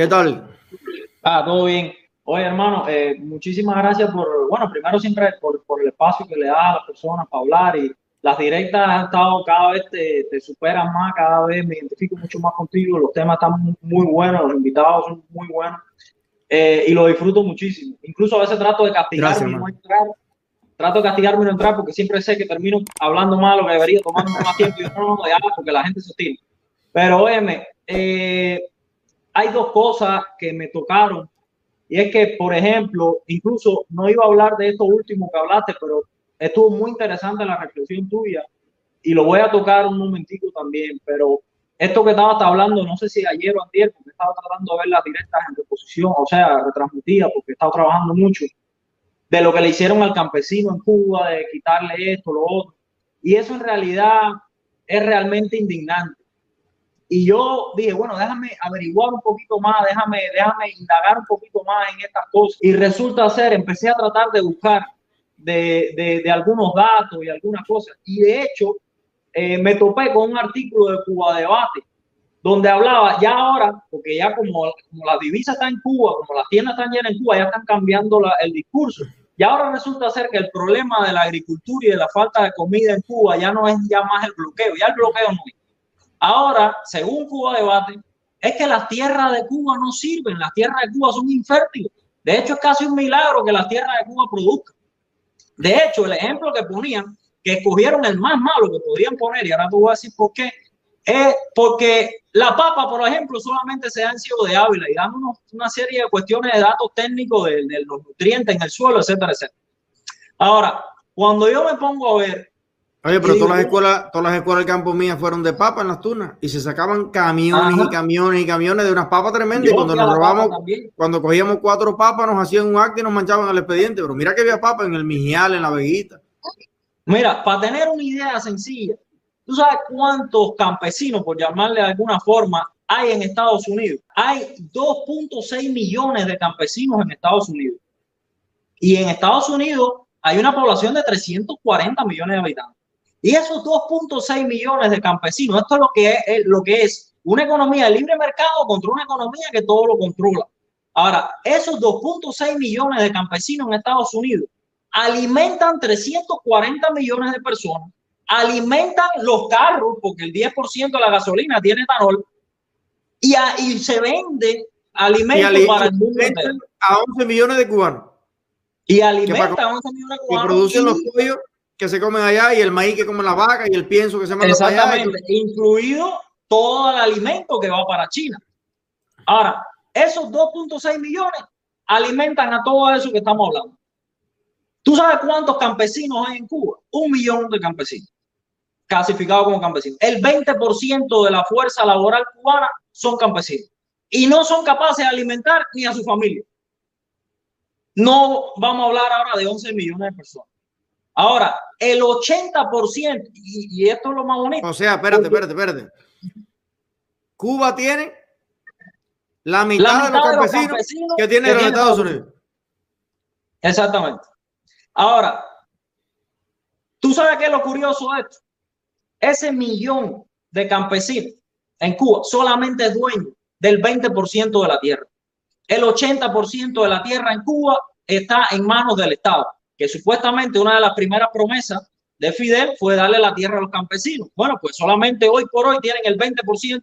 ¿Qué tal? Ah, todo bien. Oye, hermano, eh, muchísimas gracias por, bueno, primero siempre por, por, el espacio que le da a las personas para hablar y las directas han estado cada vez te, te, superan más, cada vez me identifico mucho más contigo, los temas están muy, buenos, los invitados son muy buenos eh, y lo disfruto muchísimo. Incluso a veces trato de castigarme y no entrar, trato de castigarme y no entrar porque siempre sé que termino hablando más lo que debería, tomando más tiempo y no, no, ya, porque la gente se tira. Pero óyeme, eh, hay dos cosas que me tocaron y es que, por ejemplo, incluso no iba a hablar de esto último que hablaste, pero estuvo muy interesante la reflexión tuya y lo voy a tocar un momentico también, pero esto que estaba hablando, no sé si ayer o ayer, porque estaba tratando de ver las directas en reposición, o sea, retransmitidas, porque estaba trabajando mucho, de lo que le hicieron al campesino en Cuba, de quitarle esto, lo otro. Y eso en realidad es realmente indignante. Y yo dije, bueno, déjame averiguar un poquito más, déjame, déjame indagar un poquito más en estas cosas. Y resulta ser, empecé a tratar de buscar de, de, de algunos datos y algunas cosas. Y de hecho, eh, me topé con un artículo de Cuba Debate, donde hablaba ya ahora, porque ya como, como la divisa está en Cuba, como las tiendas están llenas en Cuba, ya están cambiando la, el discurso. Y ahora resulta ser que el problema de la agricultura y de la falta de comida en Cuba ya no es ya más el bloqueo, ya el bloqueo no es Ahora, según Cuba Debate, es que las tierras de Cuba no sirven, las tierras de Cuba son infértiles. De hecho, es casi un milagro que las tierras de Cuba produzcan. De hecho, el ejemplo que ponían, que escogieron el más malo que podían poner, y ahora te voy a decir por qué, es porque la papa, por ejemplo, solamente se da en Ciego de Ávila y dándonos una serie de cuestiones de datos técnicos de, de los nutrientes en el suelo, etcétera, etcétera. Ahora, cuando yo me pongo a ver Oye, pero todas las escuelas, todas las escuelas del campo mías fueron de papa en las tunas y se sacaban camiones y camiones y camiones de unas papas tremendas. Y cuando nos robamos, cuando cogíamos cuatro papas, nos hacían un acto y nos manchaban el expediente. Pero mira que había papa en el Mijial, en la Veguita. Mira, para tener una idea sencilla, ¿tú sabes cuántos campesinos, por llamarle de alguna forma, hay en Estados Unidos? Hay 2.6 millones de campesinos en Estados Unidos. Y en Estados Unidos hay una población de 340 millones de habitantes. Y esos 2.6 millones de campesinos, esto es lo que es, lo que es una economía de libre mercado contra una economía que todo lo controla. Ahora, esos 2.6 millones de campesinos en Estados Unidos alimentan 340 millones de personas, alimentan los carros, porque el 10% de la gasolina tiene etanol, y, y se vende alimentos para el mundo A 11 millones de cubanos. Y alimenta a 11 millones de cubanos. Que producen los pollos que se comen allá y el maíz que come la vaca y el pienso que se manda Exactamente, allá. incluido todo el alimento que va para China. Ahora, esos 2.6 millones alimentan a todo eso que estamos hablando. ¿Tú sabes cuántos campesinos hay en Cuba? Un millón de campesinos clasificados como campesinos. El 20% de la fuerza laboral cubana son campesinos y no son capaces de alimentar ni a su familia. No vamos a hablar ahora de 11 millones de personas. Ahora, el 80%, y, y esto es lo más bonito. O sea, espérate, espérate, espérate. Cuba tiene la mitad, de, los campesinos que tiene los Estados Unidos. Exactamente. Ahora, ¿tú sabes qué es lo curioso de esto? Ese millón de campesinos en Cuba solamente es dueño del 20% de la tierra. El 80% de la tierra en Cuba está en manos del Estado que supuestamente una de las primeras promesas de Fidel fue darle la tierra a los campesinos. Bueno, pues solamente hoy por hoy tienen el 20%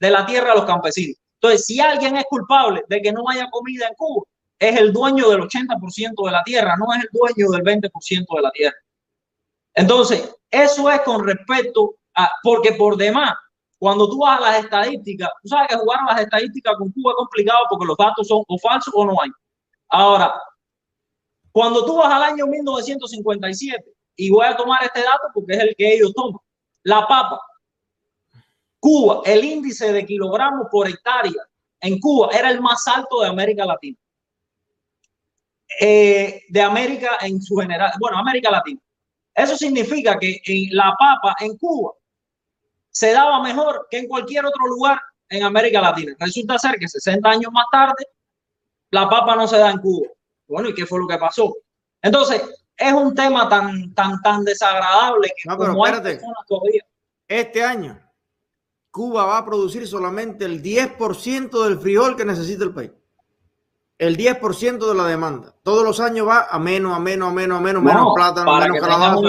de la tierra a los campesinos. Entonces, si alguien es culpable de que no haya comida en Cuba, es el dueño del 80% de la tierra, no es el dueño del 20% de la tierra. Entonces, eso es con respecto a, porque por demás, cuando tú vas a las estadísticas, tú sabes que jugar a las estadísticas con Cuba es complicado porque los datos son o falsos o no hay. Ahora, cuando tú vas al año 1957, y voy a tomar este dato porque es el que ellos toman, la papa, Cuba, el índice de kilogramos por hectárea en Cuba era el más alto de América Latina. Eh, de América en su general, bueno, América Latina. Eso significa que la papa en Cuba se daba mejor que en cualquier otro lugar en América Latina. Resulta ser que 60 años más tarde, la papa no se da en Cuba. Bueno, ¿y qué fue lo que pasó? Entonces, es un tema tan, tan, tan desagradable que no, pero espérate. Este año, Cuba va a producir solamente el 10% del frijol que necesita el país. El 10% de la demanda. Todos los años va a menos, a menos, a menos, a menos, menos plátano, menos calabaza,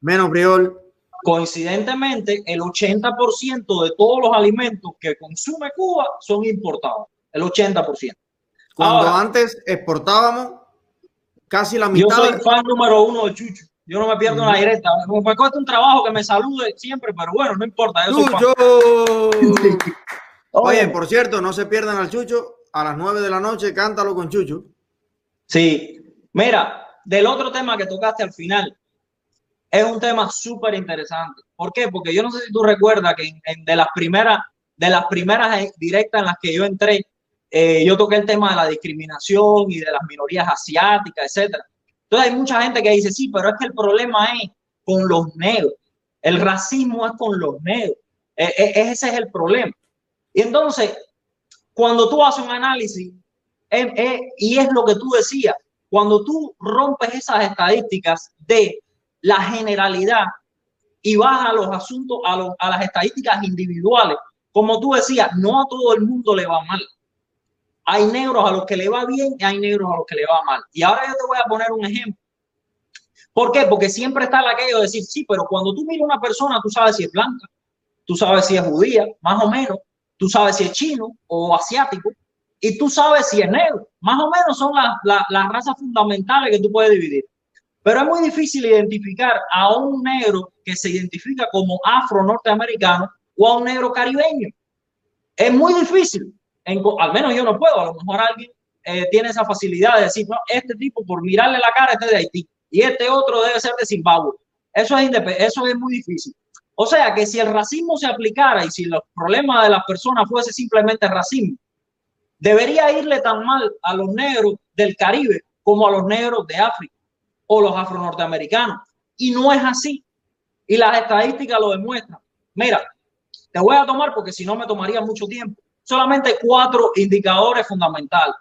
menos frijol. Coincidentemente, el 80% de todos los alimentos que consume Cuba son importados. El 80%. Cuando antes exportábamos casi la mitad. Yo soy fan número uno de Chucho. Yo no me pierdo una directa. Me cuesta un trabajo que me salude siempre, pero bueno, no importa. ¡Chucho! Oye, por cierto, no se pierdan al Chucho. A las 9 de la noche, cántalo con Chucho. Sí. Mira, del otro tema que tocaste al final, es un tema súper interesante. ¿Por qué? Porque yo no sé si tú recuerdas que en, de las primeras de las primeras directas en las que yo entré, eh, yo toqué el tema de la discriminación y de las minorías asiáticas, etcétera. Entonces hay mucha gente que dice, sí, pero es que el problema es con los negros. El racismo es con los negros. E, e, ese es el problema. Y entonces, cuando tú haces un análisis, y es lo que tú decías, cuando tú rompes esas estadísticas de la generalidad y vas a los asuntos, a las estadísticas individuales, como tú decías, no a todo el mundo le va mal hay negros a los que le va bien y hay negros a los que le va mal. Y ahora yo te voy a poner un ejemplo. ¿Por qué? Porque siempre está aquello de decir, sí, pero cuando tú miras a una persona, tú sabes si es blanca, tú sabes si es judía, más o menos, tú sabes si es chino o asiático, y tú sabes si es negro. Más o menos son las, las razas fundamentales que tú puedes dividir. Pero es muy difícil identificar a un negro que se identifica como afro-norteamericano o a un negro caribeño. Es muy difícil al menos yo no puedo, a lo mejor alguien eh, tiene esa facilidad de decir, no, este tipo por mirarle la cara este de Haití y este otro debe ser de Zimbabue. Eso es, eso es muy difícil. O sea que si el racismo se aplicara y si los problemas de las personas fuese simplemente racismo, debería irle tan mal a los negros del Caribe como a los negros de África o los afro-norteamericanos. Y no es así. Y las estadísticas lo demuestran. Mira, te voy a tomar porque si no me tomaría mucho tiempo solamente cuatro indicadores fundamentales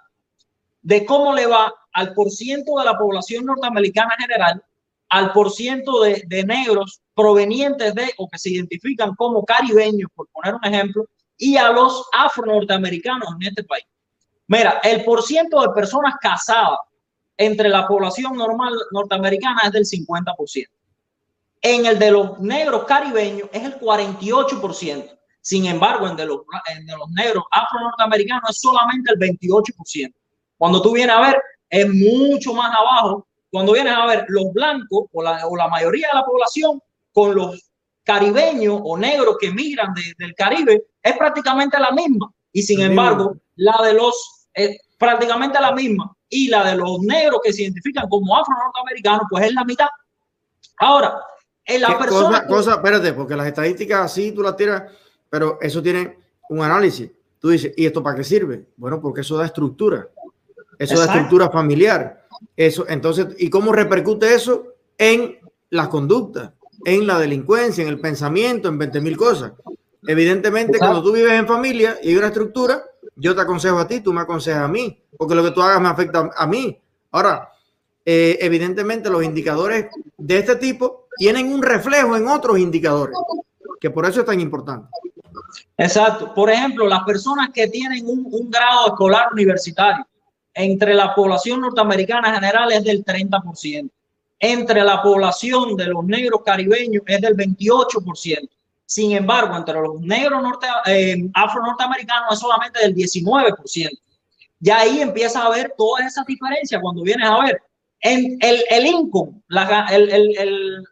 de cómo le va al porciento de la población norteamericana general, al porciento de, negros provenientes de o que se identifican como caribeños, por poner un ejemplo, y a los afro-norteamericanos en este país. Mira, el porciento de personas casadas entre la población normal norteamericana es del 50%. En el de los negros caribeños es el 48%. Sin embargo, en de los, los negros afro-norteamericanos es solamente el 28%. Cuando tú vienes a ver, es mucho más abajo. Cuando vienes a ver los blancos o la, o la mayoría de la población con los caribeños o negros que migran del Caribe, es prácticamente la misma. Y sin embargo, la de los, es prácticamente la misma. Y la de los negros que se identifican como afro-norteamericanos, pues es la mitad. Ahora, en la persona... Cosa, cosa, espérate, porque las estadísticas así tú las tiras pero eso tiene un análisis. Tú dices, ¿y esto para qué sirve? Bueno, porque eso da estructura. Eso da estructura familiar. Eso, entonces, ¿y cómo repercute eso en las conductas, en la delincuencia, en el pensamiento, en 20 mil cosas? Evidentemente, cuando tú vives en familia y hay una estructura, yo te aconsejo a ti, tú me aconsejas a mí, porque lo que tú hagas me afecta a mí. Ahora, eh, evidentemente los indicadores de este tipo tienen un reflejo en otros indicadores, que por eso es tan importante. Exacto. Por ejemplo, las personas que tienen un, grado escolar universitario entre la población norteamericana general es del 30%. Entre la población de los negros caribeños es del 28%. Sin embargo, entre los negros norte, eh, afro-norteamericanos es solamente del 19%. Ya ahí empieza a ver todas esas diferencias cuando vienes a ver el, el income, el, el,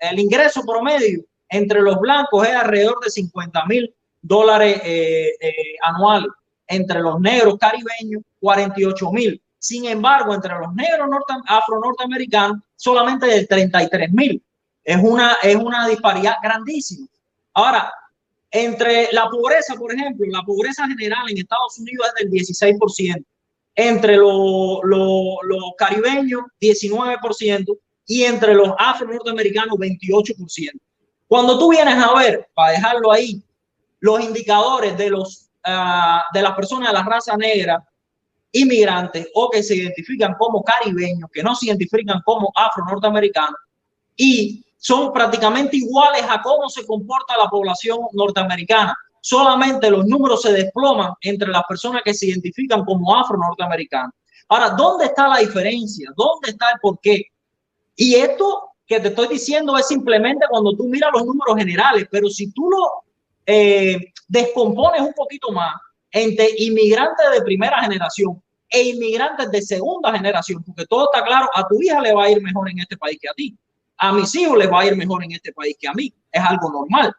el ingreso promedio entre los blancos es alrededor de 50 mil dólares eh, eh, anuales. Entre los negros caribeños, 48 mil. Sin embargo, entre los negros afro-norteamericanos, solamente de 33 mil. Es una, es una disparidad grandísima. Ahora, entre la pobreza, por ejemplo, la pobreza general en Estados Unidos es del 16%. Entre los caribeños, 19%. Y entre los afro-norteamericanos, 28%. Cuando tú vienes a ver, para dejarlo ahí, los indicadores de, los, uh, de las personas de la raza negra, inmigrantes o que se identifican como caribeños, que no se identifican como afro-norteamericanos, y son prácticamente iguales a cómo se comporta la población norteamericana. Solamente los números se desploman entre las personas que se identifican como afro-norteamericanos. Ahora, ¿dónde está la diferencia? ¿Dónde está el porqué? Y esto que te estoy diciendo es simplemente cuando tú miras los números generales, pero si tú lo eh, descompones un poquito más entre inmigrantes de primera generación e inmigrantes de segunda generación, porque todo está claro, a tu hija le va a ir mejor en este país que a ti, a mis hijos les va a ir mejor en este país que a mí, es algo normal.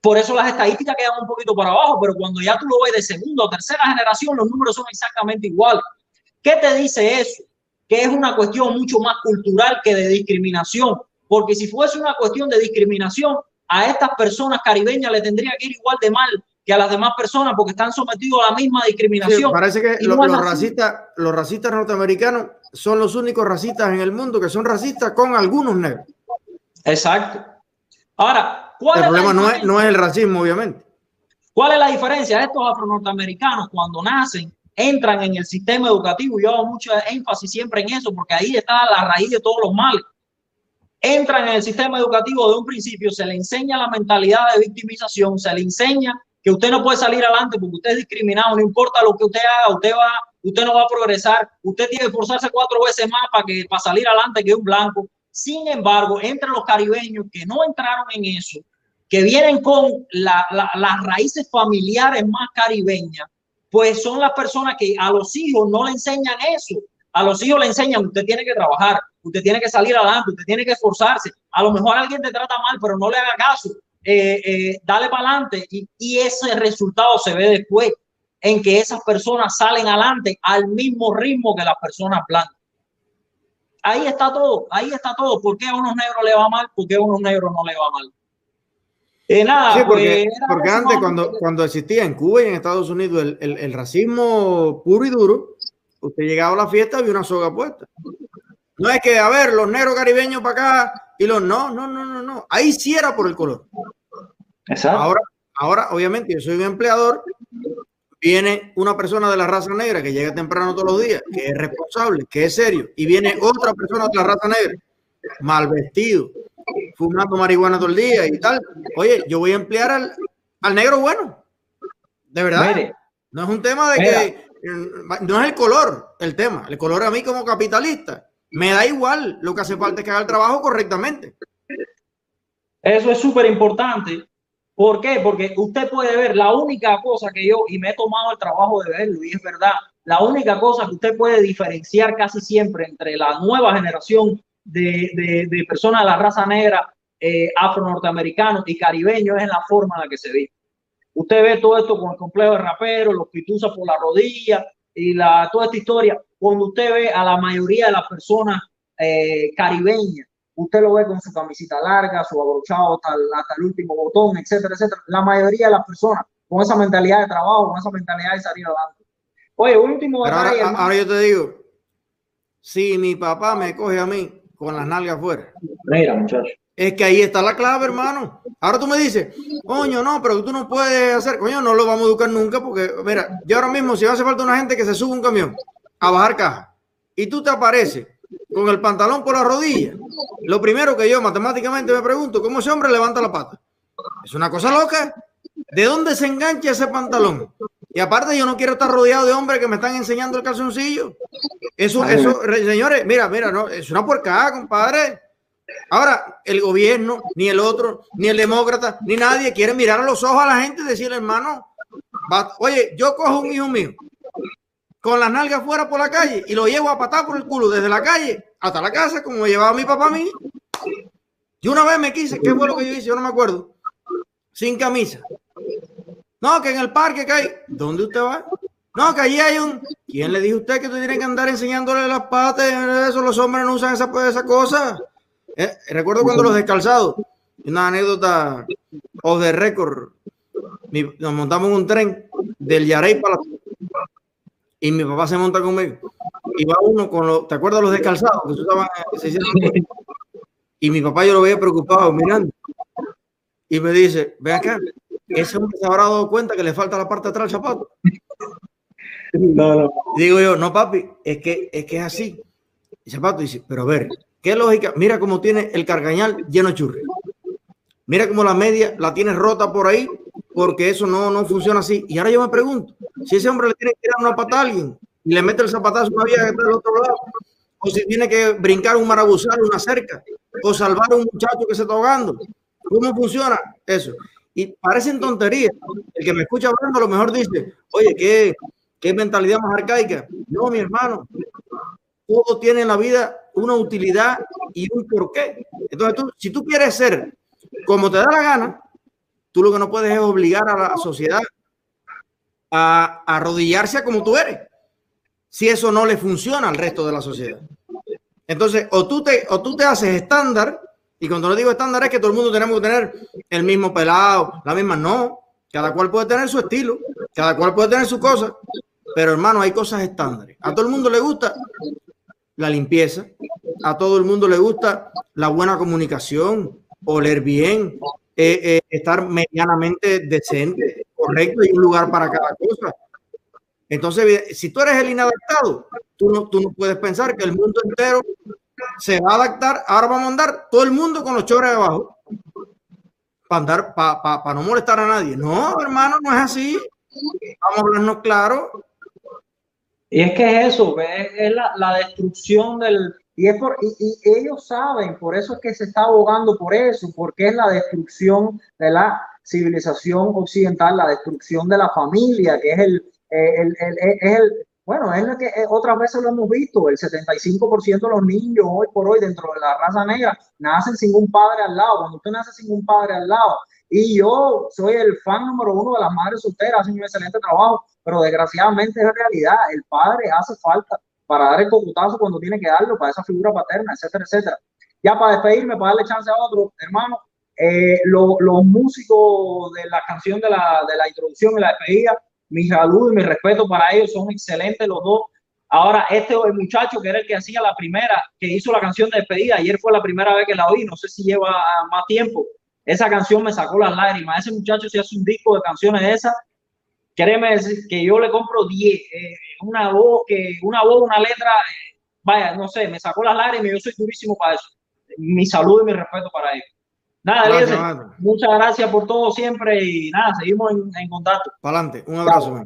Por eso las estadísticas quedan un poquito para abajo, pero cuando ya tú lo ves de segunda o tercera generación, los números son exactamente iguales. ¿Qué te dice eso? Que es una cuestión mucho más cultural que de discriminación, porque si fuese una cuestión de discriminación, a estas personas caribeñas le tendría que ir igual de mal que a las demás personas porque están sometidos a la misma discriminación. parece que los, racistas, los racistas norteamericanos son los únicos racistas en el mundo que son racistas con algunos negros. Exacto. Ahora, ¿cuál el problema no es, no es el racismo, obviamente. ¿Cuál es la diferencia? Estos afro-norteamericanos cuando nacen entran en el sistema educativo, yo hago mucho énfasis siempre en eso porque ahí está la raíz de todos los males entran en el sistema educativo de un principio, se le enseña la mentalidad de victimización, se le enseña que usted no puede salir adelante porque usted es discriminado, no importa lo que usted haga, usted va, usted no va a progresar, usted tiene que esforzarse cuatro veces más para que para salir adelante que un blanco. Sin embargo, entre los caribeños que no entraron en eso, que vienen con las raíces familiares más caribeñas, pues son las personas que a los hijos no le enseñan eso. A los hijos le enseñan, usted tiene que trabajar, usted tiene que salir adelante, usted tiene que esforzarse. A lo mejor alguien te trata mal, pero no le haga caso. Eh, eh, dale para adelante y, ese resultado se ve después en que esas personas salen adelante al mismo ritmo que las personas blancas. Ahí está todo, ahí está todo. ¿Por qué a unos negros le va mal? ¿Por qué a unos negros no le va mal? Eh, nada, porque, pues, porque antes cuando, cuando existía en Cuba y en Estados Unidos el, el, el racismo puro y duro, usted llegaba a la fiesta y había una soga puesta. No es que, a ver, los negros caribeños para acá y los no, no, no, no, no. Ahí sí era por el color. Exacto. Ahora, ahora, obviamente, yo soy un empleador. Viene una persona de la raza negra que llega temprano todos los días, que es responsable, que es serio, y viene otra persona de la raza negra, mal vestido, fumando marihuana todo el día y tal. Oye, yo voy a emplear al, al negro bueno. De verdad. no es un tema de que no es el color el tema. El color a mí como capitalista me da igual, lo que hace falta es que haga el trabajo correctamente. Eso es súper importante. ¿Por qué? Porque usted puede ver la única cosa que yo, y me he tomado el trabajo de verlo, y es verdad, la única cosa que usted puede diferenciar casi siempre entre la nueva generación de, de, personas de la raza negra, eh, afro-norteamericanos y caribeños es la forma en la que se ve. Usted ve todo esto con el complejo de rapero, los pituzas por la rodilla y la, toda esta historia cuando usted ve a la mayoría de las personas eh, caribeñas, usted lo ve con su camisita larga, su abrochado hasta el, último botón, etcétera, etcétera. La mayoría de las personas con esa mentalidad de trabajo, con esa mentalidad de salir adelante. Oye, último detalle. Ahora, yo te digo, si mi papá me coge a mí con las nalgas afuera. Mira, muchacho. Es que ahí está la clave, hermano. Ahora tú me dices, coño, no, pero tú no puedes hacer, coño, no lo vamos a educar nunca porque, mira, yo ahora mismo, si hace falta una gente que se suba un camión a bajar caja y tú te apareces con el pantalón por la rodilla, lo primero que yo matemáticamente me pregunto, ¿cómo ese hombre levanta la pata? Es una cosa loca. ¿De dónde se engancha ese pantalón? Y aparte yo no quiero estar rodeado de hombres que me están enseñando el calzoncillo. Eso, eso, señores, mira, mira, no, es una puercada, compadre. Ahora, el gobierno, ni el otro, ni el demócrata, ni nadie quiere mirar a los ojos a la gente y decirle, hermano, oye, yo cojo un hijo mío con las nalgas fuera por la calle y lo llevo a patar por el culo desde la calle hasta la casa, como llevaba mi papá a mí. Y una vez me quise, ¿qué fue lo que yo hice? Yo no me acuerdo. Sin camisa. No, que en el parque que hay. ¿Dónde usted va? No, que allí hay un. ¿Quién le dijo a usted que tú tienes que andar enseñándole las patas? Eso los hombres no usan esa, esa cosa. Eh, recuerdo cuando los descalzados. Una anécdota o de récord. Nos montamos en un tren del Yarey para la y mi papá se monta conmigo. Y va uno con los, ¿te acuerdas los descalzados? y mi papá yo lo veía preocupado mirando. Y me dice, ve acá, ese hombre se habrá dado cuenta que le falta la parte de atrás del zapato. No, no. Digo yo, no, papi, es que es, que es así. El zapato dice, pero a ver, ¿Qué lógica? Mira cómo tiene el cargañal lleno de churri. Mira cómo la media la tiene rota por ahí, porque eso no, no funciona así. Y ahora yo me pregunto, si ese hombre le tiene que tirar una pata a alguien y le mete el zapatazo una vieja que está del otro lado, o si tiene que brincar un marabuzal, una cerca, o salvar a un muchacho que se está ahogando. ¿Cómo funciona eso? Y parecen tonterías. El que me escucha hablando a lo mejor dice, oye, ¿qué, qué mentalidad más arcaica? No, mi hermano, todo tiene en la vida una utilidad y un porqué. Entonces, tú, si tú quieres ser como te da la gana, tú lo que no puedes es obligar a la sociedad a, arrodillarse a como tú eres. Si eso no le funciona al resto de la sociedad. Entonces, o tú te, o tú te haces estándar, y cuando no digo estándar es que todo el mundo tenemos que tener el mismo pelado, la misma, no. Cada cual puede tener su estilo, cada cual puede tener su cosa, pero hermano, hay cosas estándares. A todo el mundo le gusta la limpieza, a todo el mundo le gusta la buena comunicación, oler bien, eh, eh, estar medianamente decente, correcto y un lugar para cada cosa. Entonces, si tú eres el inadaptado, tú no, tú no puedes pensar que el mundo entero se va a adaptar. Ahora vamos a andar todo el mundo con los chores abajo para andar, para no molestar a nadie. No, hermano, no es así. Vamos a hablarnos claro. Y es que es eso, es, la, la, destrucción del, y, es por, y, ellos saben, por eso es que se está abogando por eso, porque es la destrucción de la civilización occidental, la destrucción de la familia, que es el, el, el, bueno, es lo que eh, otras veces lo hemos visto, el 75% de los niños hoy por hoy dentro de la raza negra nacen sin un padre al lado, cuando usted nace sin un padre al lado, y yo soy el fan número uno de las madres solteras, hacen un excelente trabajo, pero desgraciadamente es realidad, el padre hace falta para dar el computazo cuando tiene que darlo, para esa figura paterna, etcétera, etcétera. Ya para despedirme, para darle chance a otro, hermano, eh, los músicos de la canción de la, de la introducción y la despedida, mi salud y mi respeto para ellos, son excelentes los dos. Ahora, este muchacho que era el que hacía la primera, que hizo la canción de despedida, ayer fue la primera vez que la oí, no sé si lleva más tiempo. Esa canción me sacó las lágrimas. Ese muchacho si hace un disco de canciones de esas, créeme que yo le compro 10, eh, una voz, que, una voz, una letra, eh, vaya, no sé, me sacó las lágrimas yo soy durísimo para eso. Mi salud y mi respeto para ellos. Nada, muchas gracias por todo siempre y nada, seguimos en, en contacto. Para adelante, un abrazo.